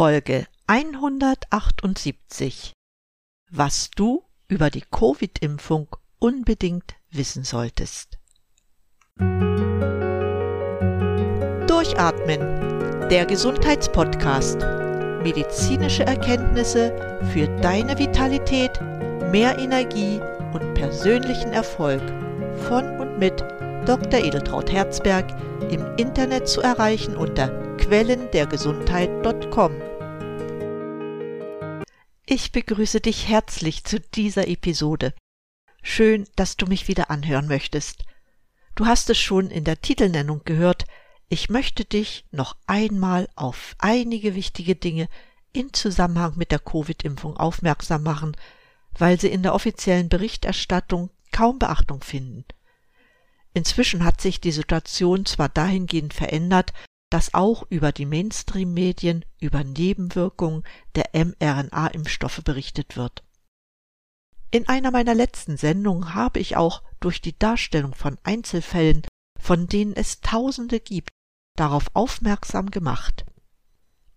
Folge 178 Was du über die Covid-Impfung unbedingt wissen solltest. Durchatmen, der Gesundheitspodcast. Medizinische Erkenntnisse für deine Vitalität, mehr Energie und persönlichen Erfolg von und mit Dr. Edeltraut Herzberg im Internet zu erreichen unter quellendergesundheit.com. Ich begrüße dich herzlich zu dieser Episode. Schön, dass du mich wieder anhören möchtest. Du hast es schon in der Titelnennung gehört, ich möchte dich noch einmal auf einige wichtige Dinge in Zusammenhang mit der Covid-Impfung aufmerksam machen, weil sie in der offiziellen Berichterstattung kaum Beachtung finden. Inzwischen hat sich die Situation zwar dahingehend verändert, dass auch über die Mainstream-Medien über Nebenwirkungen der mRNA-Impfstoffe berichtet wird. In einer meiner letzten Sendungen habe ich auch durch die Darstellung von Einzelfällen, von denen es Tausende gibt, darauf aufmerksam gemacht.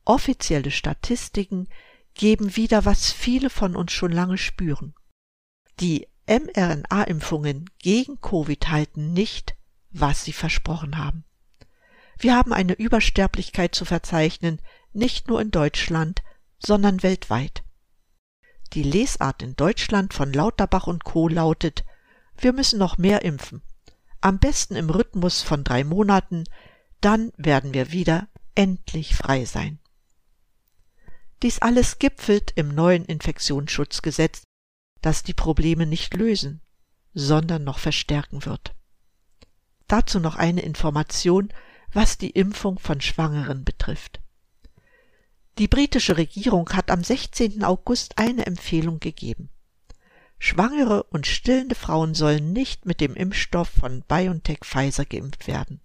Offizielle Statistiken geben wieder, was viele von uns schon lange spüren. Die mRNA-Impfungen gegen Covid halten nicht, was sie versprochen haben. Wir haben eine Übersterblichkeit zu verzeichnen, nicht nur in Deutschland, sondern weltweit. Die Lesart in Deutschland von Lauterbach und Co. lautet, wir müssen noch mehr impfen. Am besten im Rhythmus von drei Monaten, dann werden wir wieder endlich frei sein. Dies alles gipfelt im neuen Infektionsschutzgesetz, das die Probleme nicht lösen, sondern noch verstärken wird. Dazu noch eine Information, was die Impfung von Schwangeren betrifft. Die britische Regierung hat am 16. August eine Empfehlung gegeben. Schwangere und stillende Frauen sollen nicht mit dem Impfstoff von BioNTech Pfizer geimpft werden.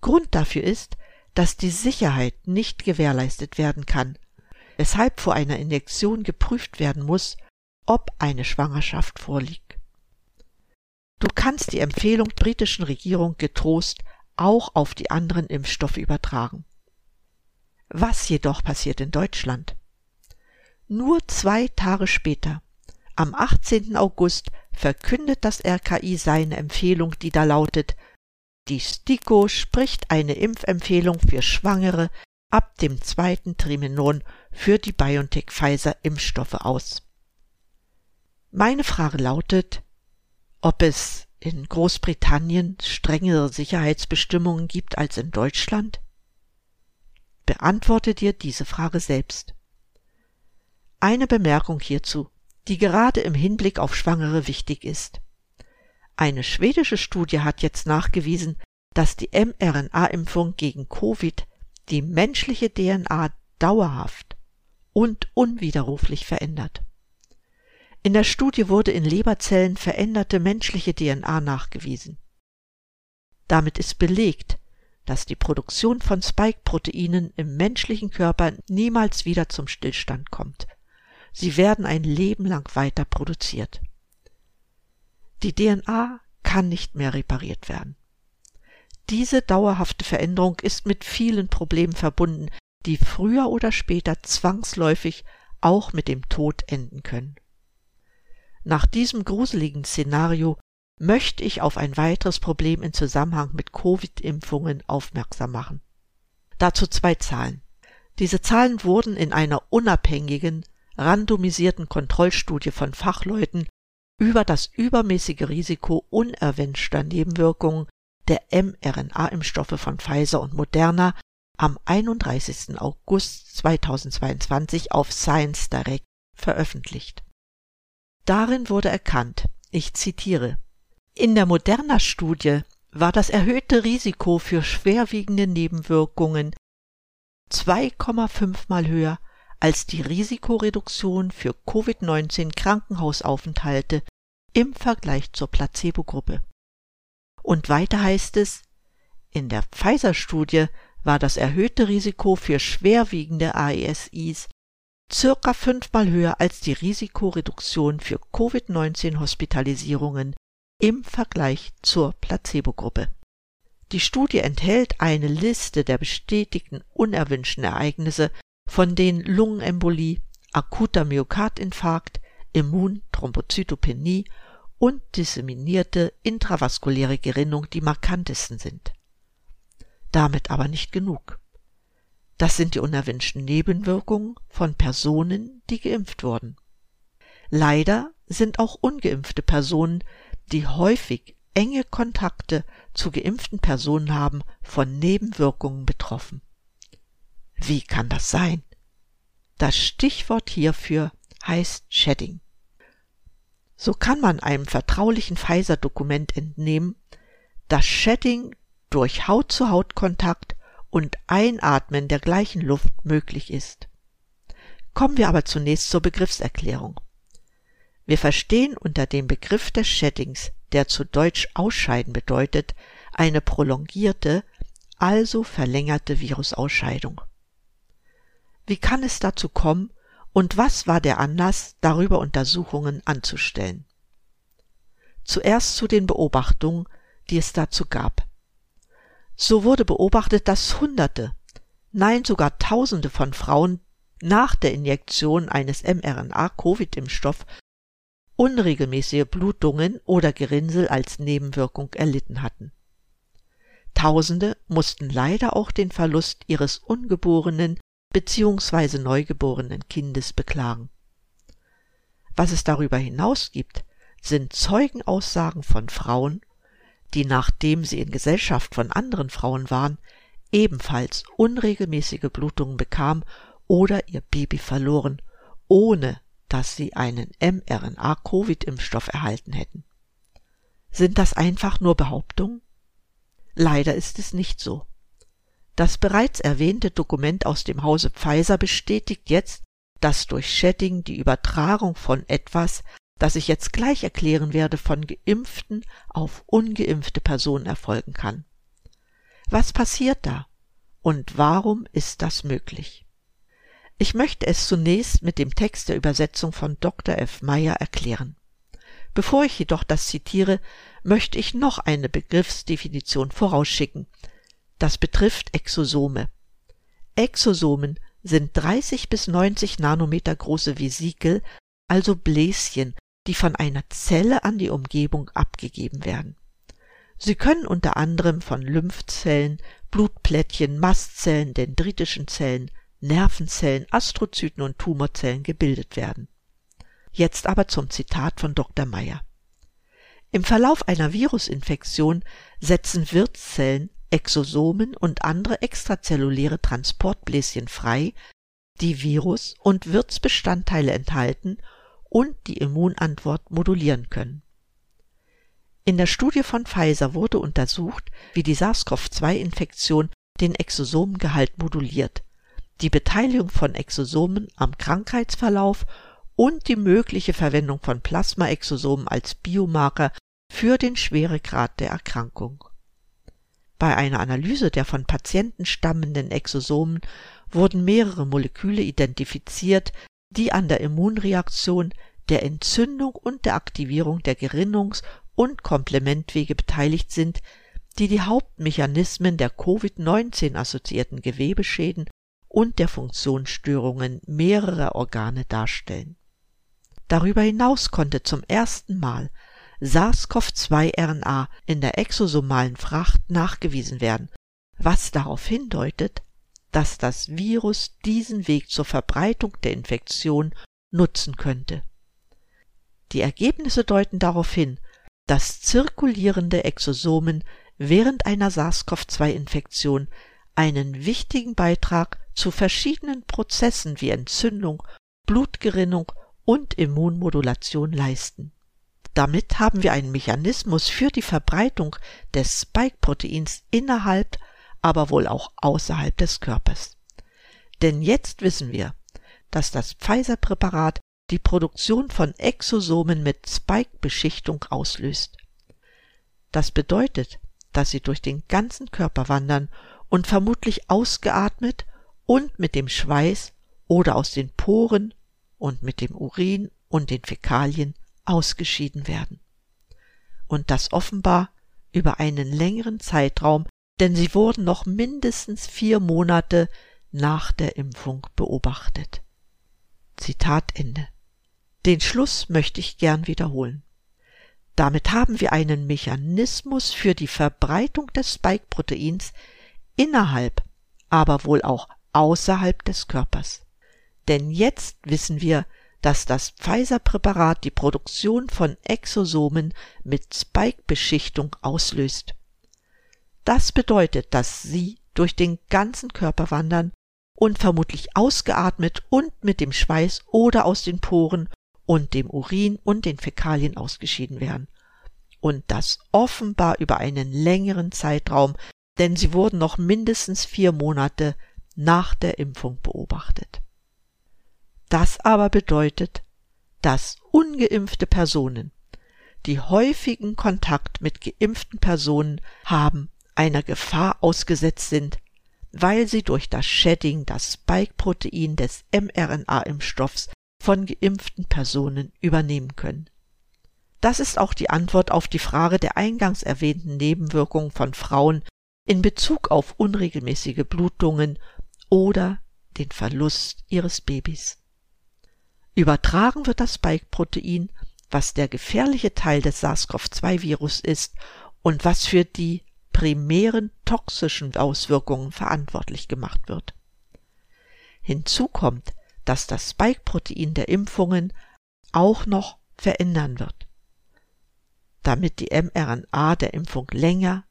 Grund dafür ist, dass die Sicherheit nicht gewährleistet werden kann, weshalb vor einer Injektion geprüft werden muss, ob eine Schwangerschaft vorliegt. Du kannst die Empfehlung britischen Regierung getrost auch auf die anderen Impfstoffe übertragen. Was jedoch passiert in Deutschland? Nur zwei Tage später, am 18. August, verkündet das RKI seine Empfehlung, die da lautet, die STIKO spricht eine Impfempfehlung für Schwangere ab dem zweiten Trimenon für die BioNTech-Pfizer-Impfstoffe aus. Meine Frage lautet, ob es in Großbritannien strengere Sicherheitsbestimmungen gibt als in Deutschland? Beantworte dir diese Frage selbst. Eine Bemerkung hierzu, die gerade im Hinblick auf Schwangere wichtig ist. Eine schwedische Studie hat jetzt nachgewiesen, dass die mRNA-Impfung gegen Covid die menschliche DNA dauerhaft und unwiderruflich verändert. In der Studie wurde in Leberzellen veränderte menschliche DNA nachgewiesen. Damit ist belegt, dass die Produktion von Spike-Proteinen im menschlichen Körper niemals wieder zum Stillstand kommt. Sie werden ein Leben lang weiter produziert. Die DNA kann nicht mehr repariert werden. Diese dauerhafte Veränderung ist mit vielen Problemen verbunden, die früher oder später zwangsläufig auch mit dem Tod enden können. Nach diesem gruseligen Szenario möchte ich auf ein weiteres Problem in Zusammenhang mit Covid-Impfungen aufmerksam machen. Dazu zwei Zahlen. Diese Zahlen wurden in einer unabhängigen, randomisierten Kontrollstudie von Fachleuten über das übermäßige Risiko unerwünschter Nebenwirkungen der mRNA-Impfstoffe von Pfizer und Moderna am 31. August 2022 auf Science Direct veröffentlicht. Darin wurde erkannt, ich zitiere, in der Moderna-Studie war das erhöhte Risiko für schwerwiegende Nebenwirkungen 2,5 mal höher als die Risikoreduktion für Covid-19 Krankenhausaufenthalte im Vergleich zur Placebo-Gruppe. Und weiter heißt es, in der Pfizer-Studie war das erhöhte Risiko für schwerwiegende AESIs circa fünfmal höher als die Risikoreduktion für Covid-19-Hospitalisierungen im Vergleich zur Placebo-Gruppe. Die Studie enthält eine Liste der bestätigten unerwünschten Ereignisse von denen Lungenembolie, akuter Myokardinfarkt, Immunthrombozytopenie und disseminierte intravaskuläre Gerinnung die markantesten sind. Damit aber nicht genug. Das sind die unerwünschten Nebenwirkungen von Personen, die geimpft wurden. Leider sind auch ungeimpfte Personen, die häufig enge Kontakte zu geimpften Personen haben, von Nebenwirkungen betroffen. Wie kann das sein? Das Stichwort hierfür heißt Shedding. So kann man einem vertraulichen Pfizer-Dokument entnehmen, dass Shedding durch Haut-zu-Haut-Kontakt und Einatmen der gleichen Luft möglich ist. Kommen wir aber zunächst zur Begriffserklärung. Wir verstehen unter dem Begriff des Sheddings, der zu Deutsch Ausscheiden bedeutet, eine prolongierte, also verlängerte Virusausscheidung. Wie kann es dazu kommen und was war der Anlass, darüber Untersuchungen anzustellen? Zuerst zu den Beobachtungen, die es dazu gab. So wurde beobachtet, dass Hunderte, nein sogar Tausende von Frauen nach der Injektion eines mRNA-Covid-Impfstoff unregelmäßige Blutungen oder Gerinnsel als Nebenwirkung erlitten hatten. Tausende mussten leider auch den Verlust ihres ungeborenen bzw. neugeborenen Kindes beklagen. Was es darüber hinaus gibt, sind Zeugenaussagen von Frauen, die nachdem sie in Gesellschaft von anderen Frauen waren, ebenfalls unregelmäßige Blutungen bekamen oder ihr Baby verloren, ohne dass sie einen mRNA-Covid-Impfstoff erhalten hätten. Sind das einfach nur Behauptungen? Leider ist es nicht so. Das bereits erwähnte Dokument aus dem Hause Pfizer bestätigt jetzt, dass durch Shedding die Übertragung von etwas, das ich jetzt gleich erklären werde, von geimpften auf ungeimpfte Personen erfolgen kann. Was passiert da? Und warum ist das möglich? Ich möchte es zunächst mit dem Text der Übersetzung von Dr. F. Meyer erklären. Bevor ich jedoch das zitiere, möchte ich noch eine Begriffsdefinition vorausschicken. Das betrifft Exosome. Exosomen sind 30 bis 90 Nanometer große Vesikel, also Bläschen, die von einer Zelle an die Umgebung abgegeben werden. Sie können unter anderem von Lymphzellen, Blutplättchen, Mastzellen, dendritischen Zellen, Nervenzellen, Astrozyten und Tumorzellen gebildet werden. Jetzt aber zum Zitat von Dr. Meyer. Im Verlauf einer Virusinfektion setzen Wirtszellen, Exosomen und andere extrazelluläre Transportbläschen frei, die Virus- und Wirtsbestandteile enthalten und die Immunantwort modulieren können. In der Studie von Pfizer wurde untersucht, wie die SARS-CoV-2-Infektion den Exosomengehalt moduliert, die Beteiligung von Exosomen am Krankheitsverlauf und die mögliche Verwendung von Plasmaexosomen als Biomarker für den Schweregrad der Erkrankung. Bei einer Analyse der von Patienten stammenden Exosomen wurden mehrere Moleküle identifiziert, die an der Immunreaktion, der Entzündung und der Aktivierung der Gerinnungs- und Komplementwege beteiligt sind, die die Hauptmechanismen der Covid-19 assoziierten Gewebeschäden und der Funktionsstörungen mehrerer Organe darstellen. Darüber hinaus konnte zum ersten Mal SARS-CoV-2-RNA in der exosomalen Fracht nachgewiesen werden, was darauf hindeutet, dass das Virus diesen Weg zur Verbreitung der Infektion nutzen könnte. Die Ergebnisse deuten darauf hin, dass zirkulierende Exosomen während einer SARS-CoV-2-Infektion einen wichtigen Beitrag zu verschiedenen Prozessen wie Entzündung, Blutgerinnung und Immunmodulation leisten. Damit haben wir einen Mechanismus für die Verbreitung des Spike-Proteins innerhalb, aber wohl auch außerhalb des Körpers. Denn jetzt wissen wir, dass das Pfizer-Präparat die Produktion von Exosomen mit Spike-Beschichtung auslöst. Das bedeutet, dass sie durch den ganzen Körper wandern und vermutlich ausgeatmet und mit dem Schweiß oder aus den Poren und mit dem Urin und den Fäkalien ausgeschieden werden. Und das offenbar über einen längeren Zeitraum, denn sie wurden noch mindestens vier Monate nach der Impfung beobachtet. Zitat Ende. Den Schluss möchte ich gern wiederholen. Damit haben wir einen Mechanismus für die Verbreitung des Spike-Proteins innerhalb, aber wohl auch außerhalb des Körpers. Denn jetzt wissen wir, dass das Pfizer-Präparat die Produktion von Exosomen mit Spike-Beschichtung auslöst. Das bedeutet, dass sie durch den ganzen Körper wandern und vermutlich ausgeatmet und mit dem Schweiß oder aus den Poren und dem Urin und den Fäkalien ausgeschieden werden. Und das offenbar über einen längeren Zeitraum, denn sie wurden noch mindestens vier Monate nach der Impfung beobachtet. Das aber bedeutet, dass ungeimpfte Personen, die häufigen Kontakt mit geimpften Personen haben, einer Gefahr ausgesetzt sind, weil sie durch das Shedding das Spike-Protein des mRNA-Impfstoffs von geimpften Personen übernehmen können. Das ist auch die Antwort auf die Frage der eingangs erwähnten Nebenwirkungen von Frauen in Bezug auf unregelmäßige Blutungen oder den Verlust ihres Babys. Übertragen wird das Spike-Protein, was der gefährliche Teil des SARS-CoV-2-Virus ist und was für die primären toxischen Auswirkungen verantwortlich gemacht wird. Hinzu kommt, dass das Spike-Protein der Impfungen auch noch verändern wird, damit die mRNA der Impfung länger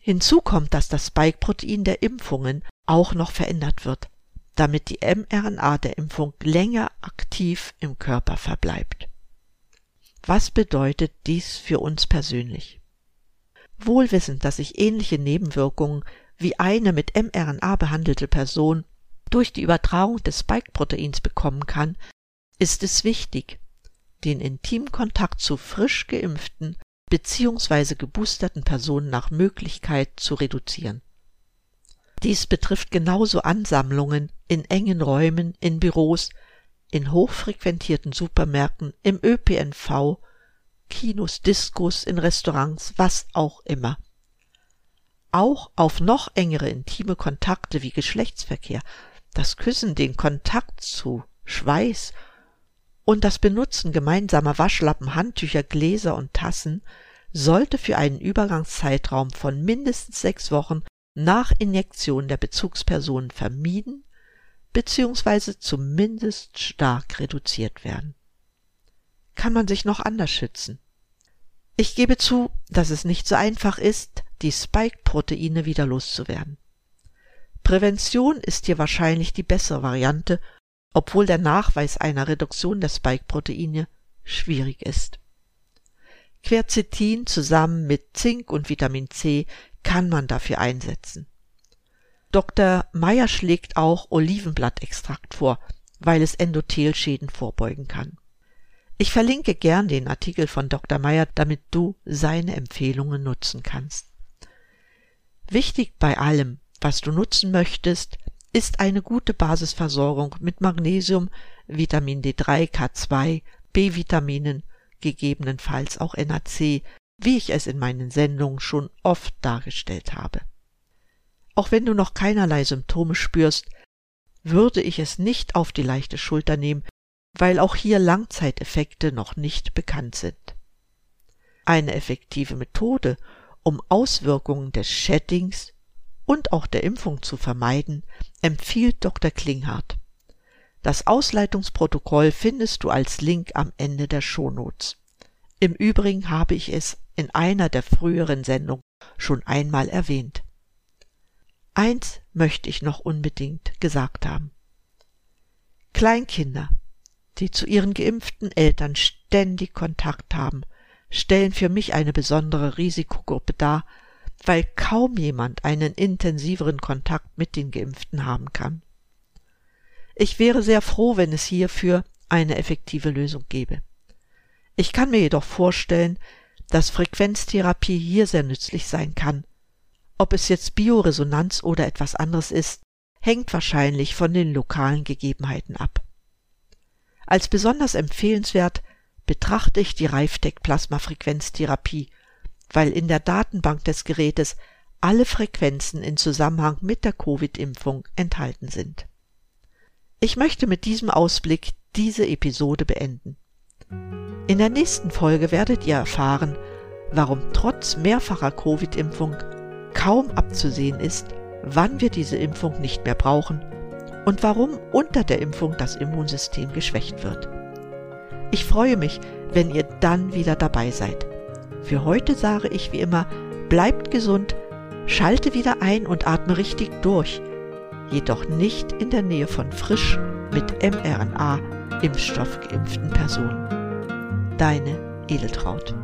Hinzu kommt, dass das Spike-Protein der Impfungen auch noch verändert wird, damit die mRNA der Impfung länger aktiv im Körper verbleibt. Was bedeutet dies für uns persönlich? Wohl wissend, dass ich ähnliche Nebenwirkungen wie eine mit mRNA behandelte Person durch die Übertragung des Spike-Proteins bekommen kann, ist es wichtig, den Intimkontakt zu frisch geimpften bzw. geboosterten Personen nach Möglichkeit zu reduzieren. Dies betrifft genauso Ansammlungen in engen Räumen, in Büros, in hochfrequentierten Supermärkten, im ÖPNV, Kinos, Diskos, in Restaurants, was auch immer. Auch auf noch engere intime Kontakte wie Geschlechtsverkehr, das Küssen, den Kontakt zu Schweiß und das Benutzen gemeinsamer Waschlappen, Handtücher, Gläser und Tassen sollte für einen Übergangszeitraum von mindestens sechs Wochen nach Injektion der Bezugspersonen vermieden bzw. zumindest stark reduziert werden. Kann man sich noch anders schützen? Ich gebe zu, dass es nicht so einfach ist, die Spike-Proteine wieder loszuwerden. Prävention ist hier wahrscheinlich die bessere Variante, obwohl der Nachweis einer Reduktion der Spike-Proteine schwierig ist. Quercetin zusammen mit Zink und Vitamin C kann man dafür einsetzen. Dr. Meyer schlägt auch Olivenblattextrakt vor, weil es Endothelschäden vorbeugen kann. Ich verlinke gern den Artikel von Dr. Meyer, damit du seine Empfehlungen nutzen kannst. Wichtig bei allem, was du nutzen möchtest, ist eine gute Basisversorgung mit Magnesium, Vitamin D3, K2, B-Vitaminen, gegebenenfalls auch NAC, wie ich es in meinen Sendungen schon oft dargestellt habe. Auch wenn du noch keinerlei Symptome spürst, würde ich es nicht auf die leichte Schulter nehmen, weil auch hier Langzeiteffekte noch nicht bekannt sind. Eine effektive Methode, um Auswirkungen des Sheddings und auch der Impfung zu vermeiden, empfiehlt Dr. Klinghardt. Das Ausleitungsprotokoll findest du als Link am Ende der Shownotes. Im Übrigen habe ich es in einer der früheren Sendungen schon einmal erwähnt. Eins möchte ich noch unbedingt gesagt haben. Kleinkinder, die zu ihren geimpften Eltern ständig Kontakt haben, stellen für mich eine besondere Risikogruppe dar, weil kaum jemand einen intensiveren Kontakt mit den Geimpften haben kann. Ich wäre sehr froh, wenn es hierfür eine effektive Lösung gäbe. Ich kann mir jedoch vorstellen, dass Frequenztherapie hier sehr nützlich sein kann. Ob es jetzt Bioresonanz oder etwas anderes ist, hängt wahrscheinlich von den lokalen Gegebenheiten ab. Als besonders empfehlenswert betrachte ich die Reifdeck Plasmafrequenztherapie, weil in der Datenbank des Gerätes alle Frequenzen in Zusammenhang mit der Covid-Impfung enthalten sind. Ich möchte mit diesem Ausblick diese Episode beenden. In der nächsten Folge werdet ihr erfahren, warum trotz mehrfacher Covid-Impfung kaum abzusehen ist, wann wir diese Impfung nicht mehr brauchen und warum unter der Impfung das Immunsystem geschwächt wird. Ich freue mich, wenn ihr dann wieder dabei seid. Für heute sage ich wie immer, bleibt gesund, schalte wieder ein und atme richtig durch, jedoch nicht in der Nähe von frisch mit mRNA-Impfstoff geimpften Personen. Deine Edeltraut.